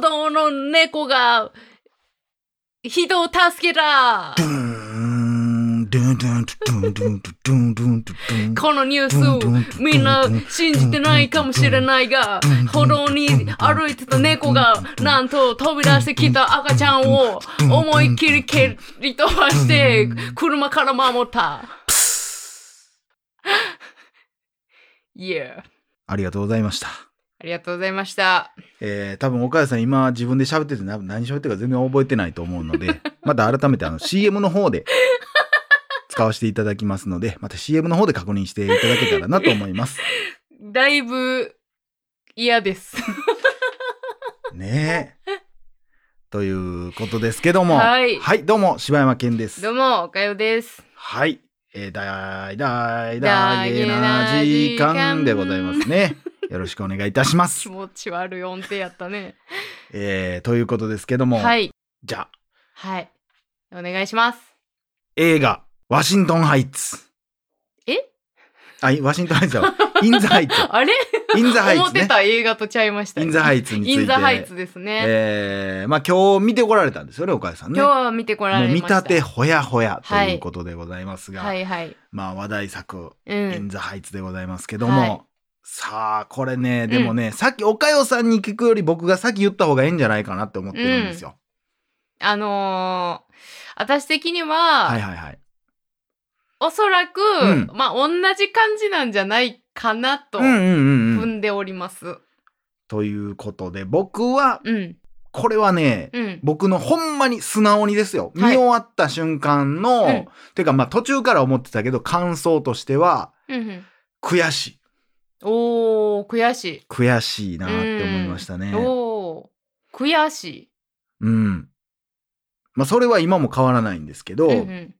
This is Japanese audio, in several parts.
歩道の猫が人を助けたこのニュースみんな信じてないかもしれないが歩道に歩いてた猫がなんと飛び出してきた赤ちゃんを思いっきり蹴り飛ばして車から守った。Yeah. ありがとうございました。ありがとうございました。えー、多分岡谷さん今自分で喋っててな何喋ってるか全然覚えてないと思うので、また改めてあの CM の方で使わせていただきますので、また CM の方で確認していただけたらなと思います。だいぶ嫌です。ねえ。ということですけども。はいどうも、柴山健です。どうも、おかよです。はい。えー、大大大げな時間でございますね。よろしくお願いいたします気。持ち悪い音程やったね。えー、ということですけども。はい。じゃあ、はい。お願いします。映画、ワシントンハイツ。え？あ、いワシントンハイツは、インザハイツ。あれ？インザハイツね。思ってた映画とちゃいましたよ。インザハイツについて。インザハイツですね。えー、まあ今日見てこられたんですよね、岡谷さんね。今日は見てこられました。立てほやほやとはいいうことでございますが、はいはい。まあ話題作、うインん。ザハイツでございますけども、はいさあ、これね、でもね、さっき岡代さんに聞くより僕が先言った方がいいんじゃないかなって思ってるんですよ。あのー、私的には、はいはいはい。おそらく、うんまあ同じ感じなんじゃないかなとうんうんうんうん。踏んでおります。ということで、僕は、うん。これはね、うん。僕のほんまに素直にですよ。見はい終わった瞬間の、うんてかまあ途中から思ってたけど、感想としては、うんうん。悔しい。おー、悔しい。悔しいなって思いましたね。おー、悔しい。うん。まあそれは今も変わらないんですけど、うんうん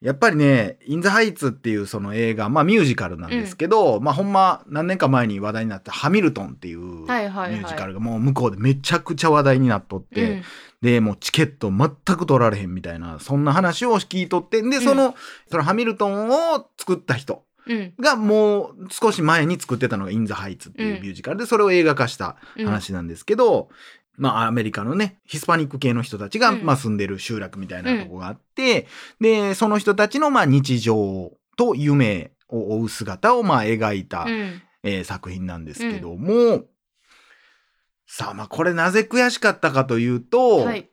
やっぱりね、インザハイツっていうその映画、まあミュージカルなんですけど、まあほんま何年か前に話題になったハミルトンっていうミュージカルがもう向こうでめちゃくちゃ話題になっとって、うんで、もうチケット全く取られへんみたいな、そんな話を聞いとって、で、その、そのハミルトンを作った人うんがもう少し前に作ってたのがインザハイツっていうミュージカルで、それを映画化したうん話なんですけど、まあアメリカのね、ヒスパニック系の人たちが、うん。まあ住んでる集落みたいなとこがあって、で、その人たちのまあ日常と夢を追う姿をまあ描いた、うん。えー作品なんですけども、さあまあこれなぜ悔しかったかというと、はい。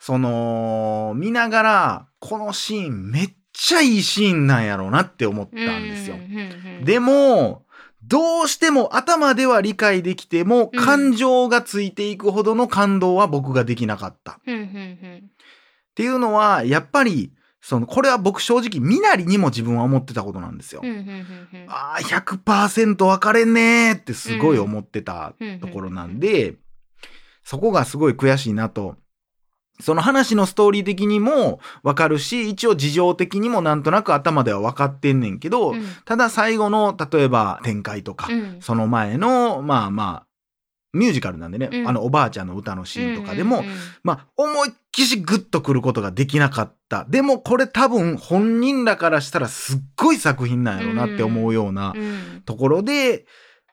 その、見ながら、このシーンめっちゃいいシーンなんやろうなって思ったんですよでも、どうしても頭では理解できても、うん感情がついていくほどの感動は僕ができなかった。っていうのは、やっぱり、その、これは僕正直、みなりにも自分は思ってたことなんですよ。ああ、100%分かれんねーってすごい思ってたうんところなんで、そこがすごい悔しいなと。その話のストーリー的にも分かるし、一応事情的にもなんとなく頭では分かってんねんけど、うん。ただ最後の例えば展開とか、うん。その前のまあまあミュージカルなんでね、うん。あのおばあちゃんの歌のシーンとかでも、まあ思いっきしグッとくることができなかった。でもこれ多分本人らからしたらすっごい作品なんやろうなって思うようなうん。ところで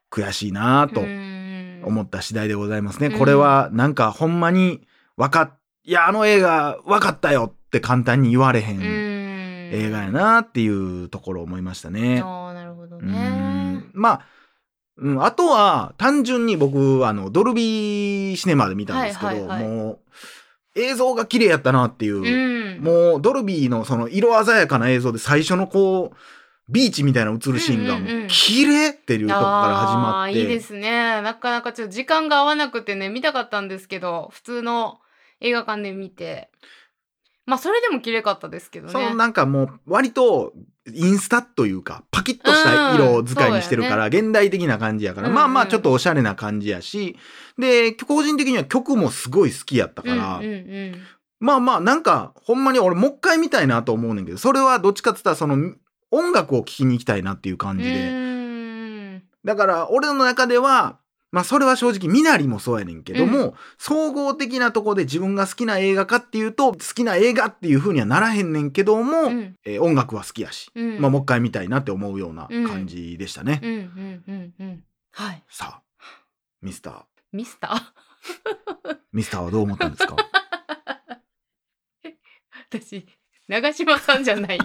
悔しいなとうん。思った次第でございますね、うん。これはなんかほんまに分かっいやあの映画分かったよって簡単に言われへんうん。映画やなっていうところを思いましたね。ああなるほどうねん。まあ、うん、あとは単純に僕あのドルビーシネマで見たんですけど、はいはいはい。もう映像が綺麗やったなっていう、うん。もうドルビーのその色鮮やかな映像で最初のこうビーチみたいな映るシーンが綺麗っていうとこから始まって、あーいいですね。なかなかちょっと時間が合わなくてね見たかったんですけど普通の映画館で見て。まあそれでも綺麗かったですけどね。そのなんかもう割とインスタというかパキッとした色使いにしてるから、現代的な感じやから、うんうん。まあまあちょっとおしゃれな感じやし。で個人的には曲もすごい好きやったから、うんうんうん。まあまあなんかほんまに俺もう一回見たいなと思うねんけどそれはどっちかって言ったらその音楽を聴きに行きたいなっていう感じうで、だから俺の中ではまあそれは正直みなりもそうやねんけども、総合的なとこで自分が好きな映画かっていうと好きな映画っていう風にはならへんねんけども、うん。えー音楽は好きやし、うん。まあもう一回見たいなって思うような感じでしたね。うんうんうんうんはい。さあミスター。ミスター？ミスターはどう思ったんですか？私長嶋さんじゃない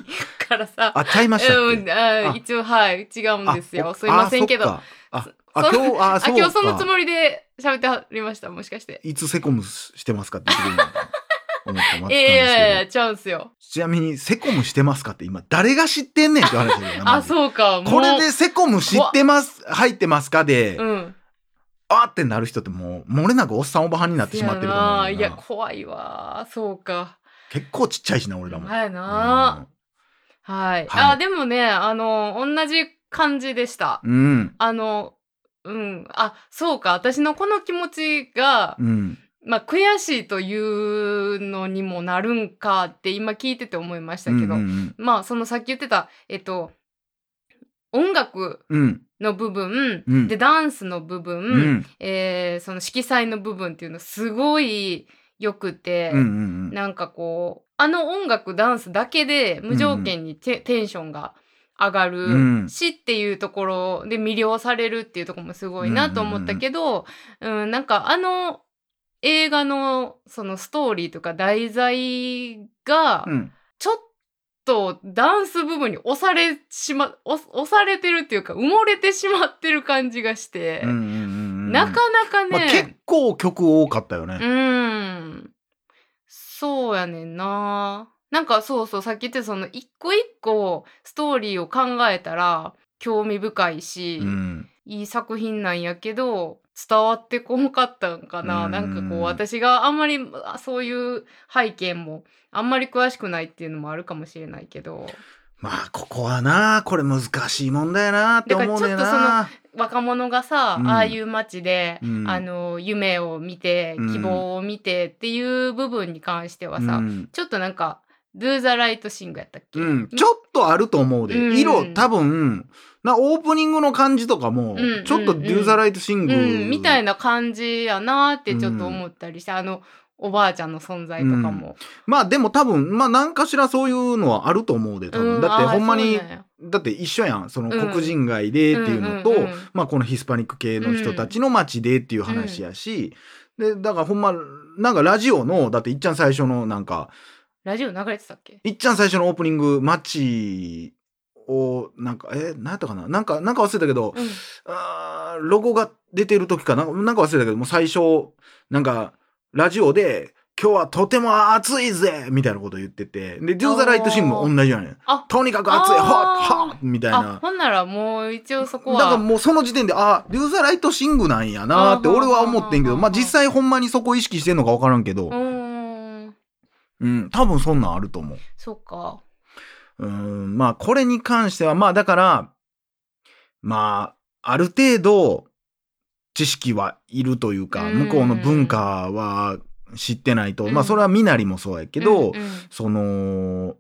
からさ。あちゃいましたっけ、うん、ああ。一応はい違うんですよ。あすいませんけど。ああ今日ああそう今日そのつかもりで喋ってはりましたもしかして。いつセコムしてますかって言ってくれるのか思って待ってたんいですけど、やいやいやちゃうんすよ。ちなみにセコムしてますかって今誰が知ってんねんって話だよなあそうか。もうこれでセコム知ってます入ってますかで、うん。あーってなる人ってもう漏れなくおっさんおばはんになってしまってると思うよないや怖いわ。そうか。結構ちっちゃいしな俺らも、はいな。はい、はい。あでもねあの同じ感じでした。うんうん。あのうん。あそうか。私のこの気持ちが、うん。まあ悔しいというのにもなるんかって今聞いてて思いましたけど、うんうんまあそのさっき言ってたえっと音楽うん。うんの部分、うん。でダンスの部分、うん。えーその色彩の部分っていうのすごいよくて、うんうんなんかこうあの音楽ダンスだけで無条件にテ,、テンションが上がるうんしっていうところで魅了されるっていうところもすごいなと思ったけど、うんなんかあの映画のそのストーリーとか題材がうんちょっとダンス部分に押されしま押押されてるっていうか埋もれてしまってる感じがして、うんうんうんうんなかなかね、まあ、結構曲多かったよね。うん。そうやねんな。なんかそうそう、さっき言ってたその一個一個ストーリーを考えたら興味深いし、うん。いい作品なんやけど、伝わってこんかったんかな。うん。なんかこう、私があんまりあそういう背景もあんまり詳しくないっていうのもあるかもしれないけど、まあここはなこれ難しい問題やなって思うねんだからちょっな。若者がさ、うん。ああいう街で、うん。あの、夢を見て、うん。希望を見てっていう部分に関してはさ、うん。ちょっとなんか、Do the Right Sing やったっけ、うん、ちょっとあると思うで、うん。色多分なオープニングの感じとかも、うんちょっとうん Do the Right Sing、うん、みたいな感じやなってちょっと思ったりして、あの、おばあちゃんの存在とかも。まあでも多分まあ何かしらそういうのはあると思うで多分、うん。だってほんまにあーそうなんや。だって一緒やん。そのうん。黒人街でっていうのと、うんうんうんまあこのヒスパニック系の人たちの街でっていう話やし、でだからほんまなんかラジオのだっていっちゃん最初のなんかラジオ流れてたっけ？いっちゃん最初のオープニング街をなんかえ何やったかな？なんかなんか忘れたけど、うん。あーロゴが出てる時かな？なんか忘れたけどもう最初なんかラジオで「今日はとても暑いぜ!」みたいなこと言ってて。で「Do the Right Sing」も同じやねん。あ、とにかく暑いはっはっみたいあな、ほんならもう一応そこだからは。もうその時点であ「Do the Right Sing」なんやなって俺は思ってんけどまあ実際ほんまにそこ意識してんのか分からんけど。うん多分そんなんあると思う。そっか。うんまあこれに関してはまあだからまあある程度知識はいるというかうん。向こうの文化は知ってないと、うん。まあそれはみなりもそうやけど、うんうん。その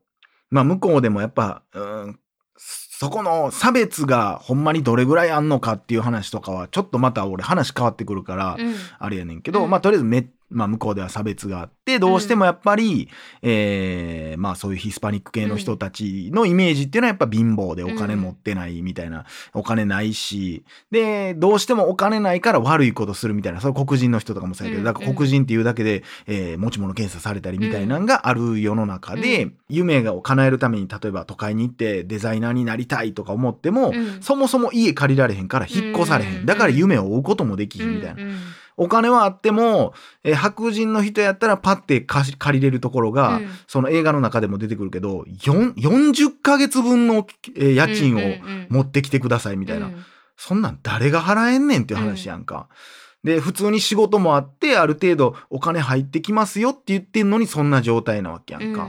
まあ向こうでもやっぱ、うん、そこの差別がほんまにどれぐらいあんのかっていう話とかはちょっとまた俺話変わってくるから、うん。あれやねんけど、うん。まあとりあえずめ、まあ、向こうでは差別があってどうしてもやっぱり、えーまあそういうヒスパニック系の人たちのイメージっていうのはやっぱ貧乏でお金持ってないみたいな、お金ないしでどうしてもお金ないから悪いことするみたいなそれ黒人の人とかもそうやけど、うん。だから黒人っていうだけで、えー持ち物検査されたりみたいなのがある世の中で、う夢を叶えるために例えば都会に行ってデザイナーになりたいとか思っても、うん。そもそも家借りられへんから引っ越されへん、うん。だから夢を追うこともできひんみたいな。うんうんお金はあっても、えー白人の人やったらパッて貸し借りれるところが、うんその映画の中でも出てくるけど、4 40ヶ月分の、えー家賃をうんうんうん持ってきてくださいみたいな。うんそんなん誰が払えんねんっていう話やんか。で、普通に仕事もあって、ある程度お金入ってきますよって言ってんのにそんな状態なわけやんか。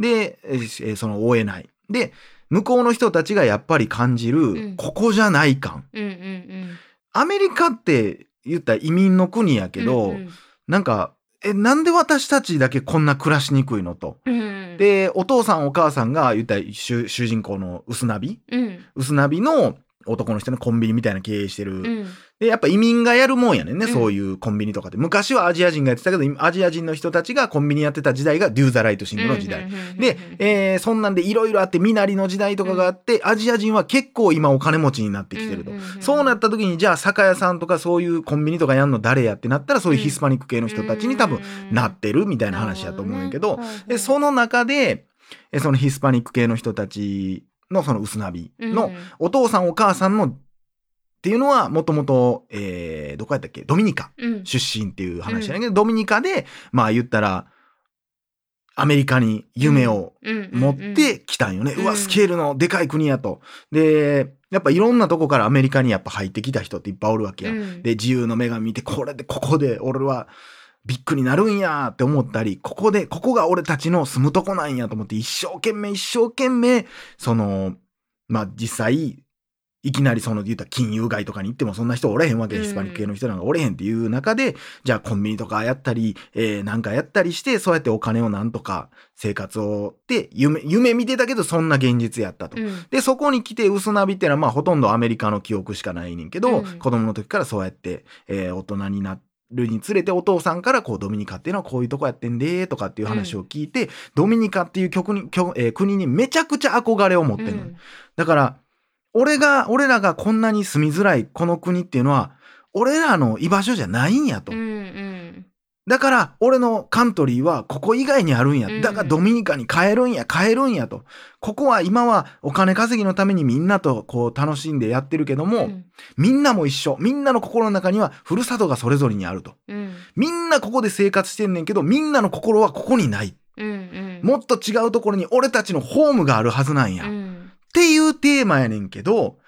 で、えーその追えない。で、向こうの人たちがやっぱり感じる、うんここじゃない感。うんうんうんアメリカって言ったら移民の国やけど、うんなんか、え、なんで私たちだけこんな暮らしにくいのと？うんうん、で、お父さんお母さんが言った主人公の薄ナビ？うん。薄ナビの男の人のコンビニみたいな経営してる。うんで、やっぱ移民がやるもんやねんね、うんそういうコンビニとかって。昔はアジア人がやってたけど、今アジア人の人たちがコンビニやってた時代がデューザライトシングの時代。で、えーそんなんでいろいろあって、身なりの時代とかがあって、アジア人は結構今お金持ちになってきてると。そうなった時に、じゃあ酒屋さんとかそういうコンビニとかやんの誰やってなったら、そういうヒスパニック系の人たちに多分なってるみたいな話やと思うんやけど、でその中で、えそのヒスパニック系の人たちのその薄ナビのお父さんお母さんのっていうのはもともと、えーどこやったっけ？ドミニカ出身っていう話やねんけど、ドミニカで、まあ言ったら、アメリカに夢を持ってきたんよね。うん。うわ、スケールのでかい国やと。で、やっぱいろんなとこからアメリカにやっぱ入ってきた人っていっぱいおるわけや。で、自由の女神見て、これで、ここで俺はビッグになるんやって思ったり、ここで、ここが俺たちの住むとこなんやと思って、一生懸命一生懸命、その、まあ実際、いきなりその言ったら金融街とかに行ってもそんな人おれへんわけ。うん。ヒスパニック系の人なんかおれへんっていう中で、じゃあコンビニとかやったり、えーなんかやったりして、そうやってお金をなんとか生活をって夢、夢見てたけどそんな現実やったと。で、そこに来て、薄ナビってのは、まあ、ほとんどアメリカの記憶しかないねんけど、うん。子供の時からそうやって、えー大人になるにつれて、お父さんから、こう、ドミニカっていうのはこういうとこやってんで、とかっていう話を聞いて、ドミニカっていう曲に、曲えー国にめちゃくちゃ憧れを持ってんの。だから、俺が、俺らがこんなに住みづらいこの国っていうのは、俺らの居場所じゃないんやと。だから、俺のカントリーはここ以外にあるんや。うんだからドミニカに帰るんや、帰るんやと。ここは今はお金稼ぎのためにみんなとこう楽しんでやってるけども、みんなも一緒。みんなの心の中にはふるさとがそれぞれにあると。みんなここで生活してんねんけど、みんなの心はここにない。もっと違うところに俺たちのホームがあるはずなんや。っていうテーマやねんけど、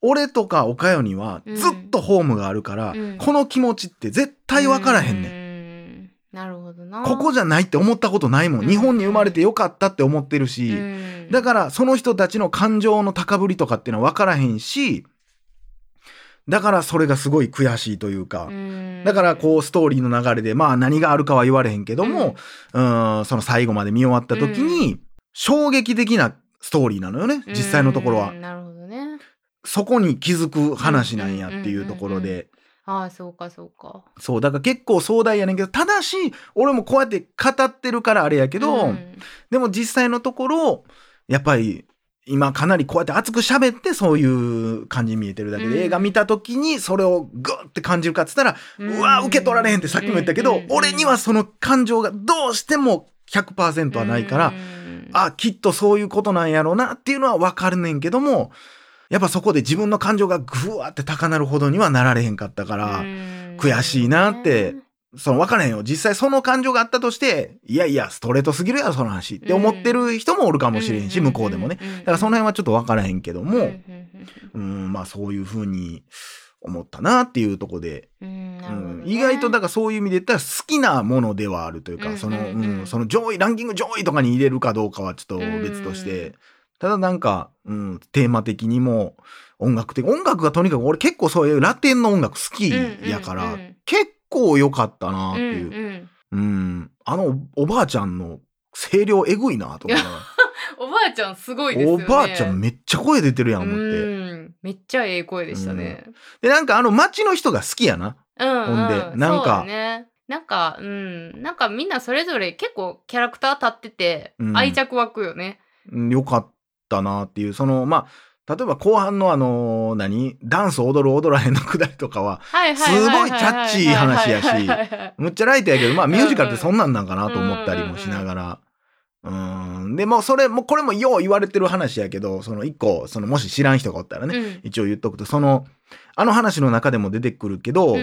俺とか岡代にはずっとホームがあるから、うんこの気持ちって絶対分からへんねん。ん。なるほどな。ここじゃないって思ったことないもん。うん日本に生まれてよかったって思ってるし、うんだからその人たちの感情の高ぶりとかっていうのは分からへんし、だからそれがすごい悔しいというか、うんだからこうストーリーの流れで、まあ何があるかは言われへんけども、うん、その最後まで見終わった時に、衝撃的なストーリーなのよね、実際のところはうん。なるほどね。そこに気づく話なんやっていうところで。ああ、そうかそうか。そう、だから結構壮大やねんけど、ただし、俺もこうやって語ってるからあれやけど、うん。でも実際のところ、やっぱり、今かなりこうやって熱く喋ってそういう感じに見えてるだけで、うん。映画見た時にそれをグッて感じるかっつったら、うわ受け取られへんってさっきも言ったけど、うん。俺にはその感情がどうしても100%はないから、うん。あ、きっとそういうことなんやろうなっていうのはわかるねんけども、やっぱそこで自分の感情がぐわって高鳴るほどにはなられへんかったから、うん。悔しいなってその分からへんよ。実際その感情があったとして、いやいや、ストレートすぎるやろ、その話って思ってる人もおるかもしれんし、向こうでもね。だからその辺はちょっと分からへんけども、うん、まあそういうふうに思ったなっていうとこで、うん、意外とだからそういう意味で言ったら好きなものではあるというか、その、うん、その上位、ランキング上位とかに入れるかどうかはちょっと別として、ただなんか、うん、テーマ的にも音楽的、音楽がとにかく俺結構そういうラテンの音楽好きやから、結構良かったなっていう。うん、あのおばあちゃんの声量えぐいなと思う。おばあちゃんすごいですよね。おばあちゃんめっちゃ声出てるやん思って。うんめっちゃええ声でしたね。で、なんかあの街の人が好きやな。うん、ほんでうんなんかね。なんか、うん。なんかみんなそれぞれ結構キャラクター立ってて、うん愛着湧くよね。うんよかったなっていう、その、まあ、例えば後半のあの、何？ダンス踊る踊らへんのくだりとかは、すごいキャッチー話やしむっちゃライトやけど、まあミュージカルってそんなんなんかなと思ったりもしながら。うん。でもそれも、これもよう言われてる話やけど、その一個、そのもし知らん人がおったらね、一応言っとくと、その、あの話の中でも出てくるけど、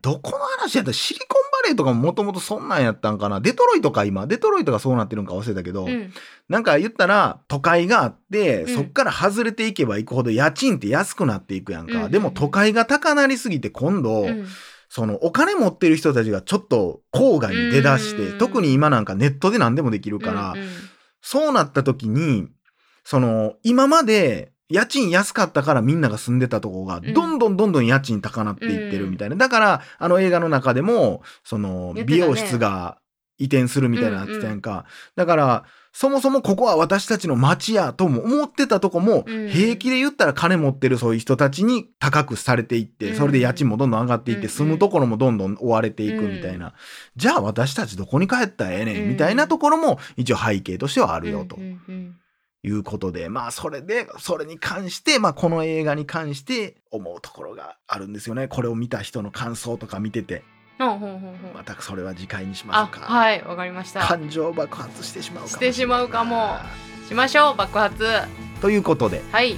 どこの話やったらシリコンレーとかももともとそんなんやったんかな。デトロイトか今。デトロイトがそうなってるんか忘れたけど、うん。なんか言ったら都会があって、うん。そっから外れていけばいくほど家賃って安くなっていくやんか。うん。でも都会が高なりすぎて今度、うん。そのお金持ってる人たちがちょっと郊外に出だして、うん。特に今なんかネットで何でもできるから、うんうん。そうなった時に、その、今まで家賃安かったからみんなが住んでたとこが、うん。どんどんどんどん家賃高なっていってるみたいな。だから、あの映画の中でも、その、美容室が移転するみたいなってたやんか。だから、そもそもここは私たちの町やとも思ってたとこも、うん。平気で言ったら金持ってるそういう人たちに高くされていって、うん。それで家賃もどんどん上がっていって、うん住むところもどんどん追われていくみたいな。じゃあ私たちどこに帰ったらええねうんんみたいなところも一応背景としてはあるよということで、まあそれで、それに関して、まあこの映画に関して思うところがあるんですよね。これを見た人の感想とか見てて、ほうほうほまたそれは次回にしまあしょうか。はいわかりました。感情爆発してしまうかもしてしまうかも。しましょう爆発。はということで、い。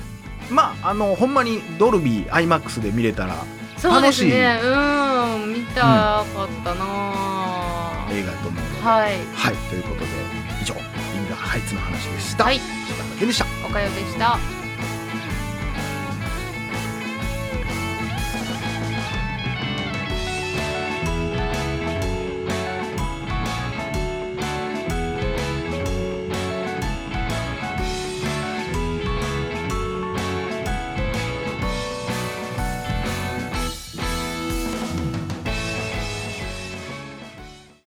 まああの、ほんまにドルビー IMAX で見れたらそうですね。うん見たかったな映画だと思うので、はい。はい、ということで、以上、インダーハイツの話でした。はい。柴田健でした。おかよでした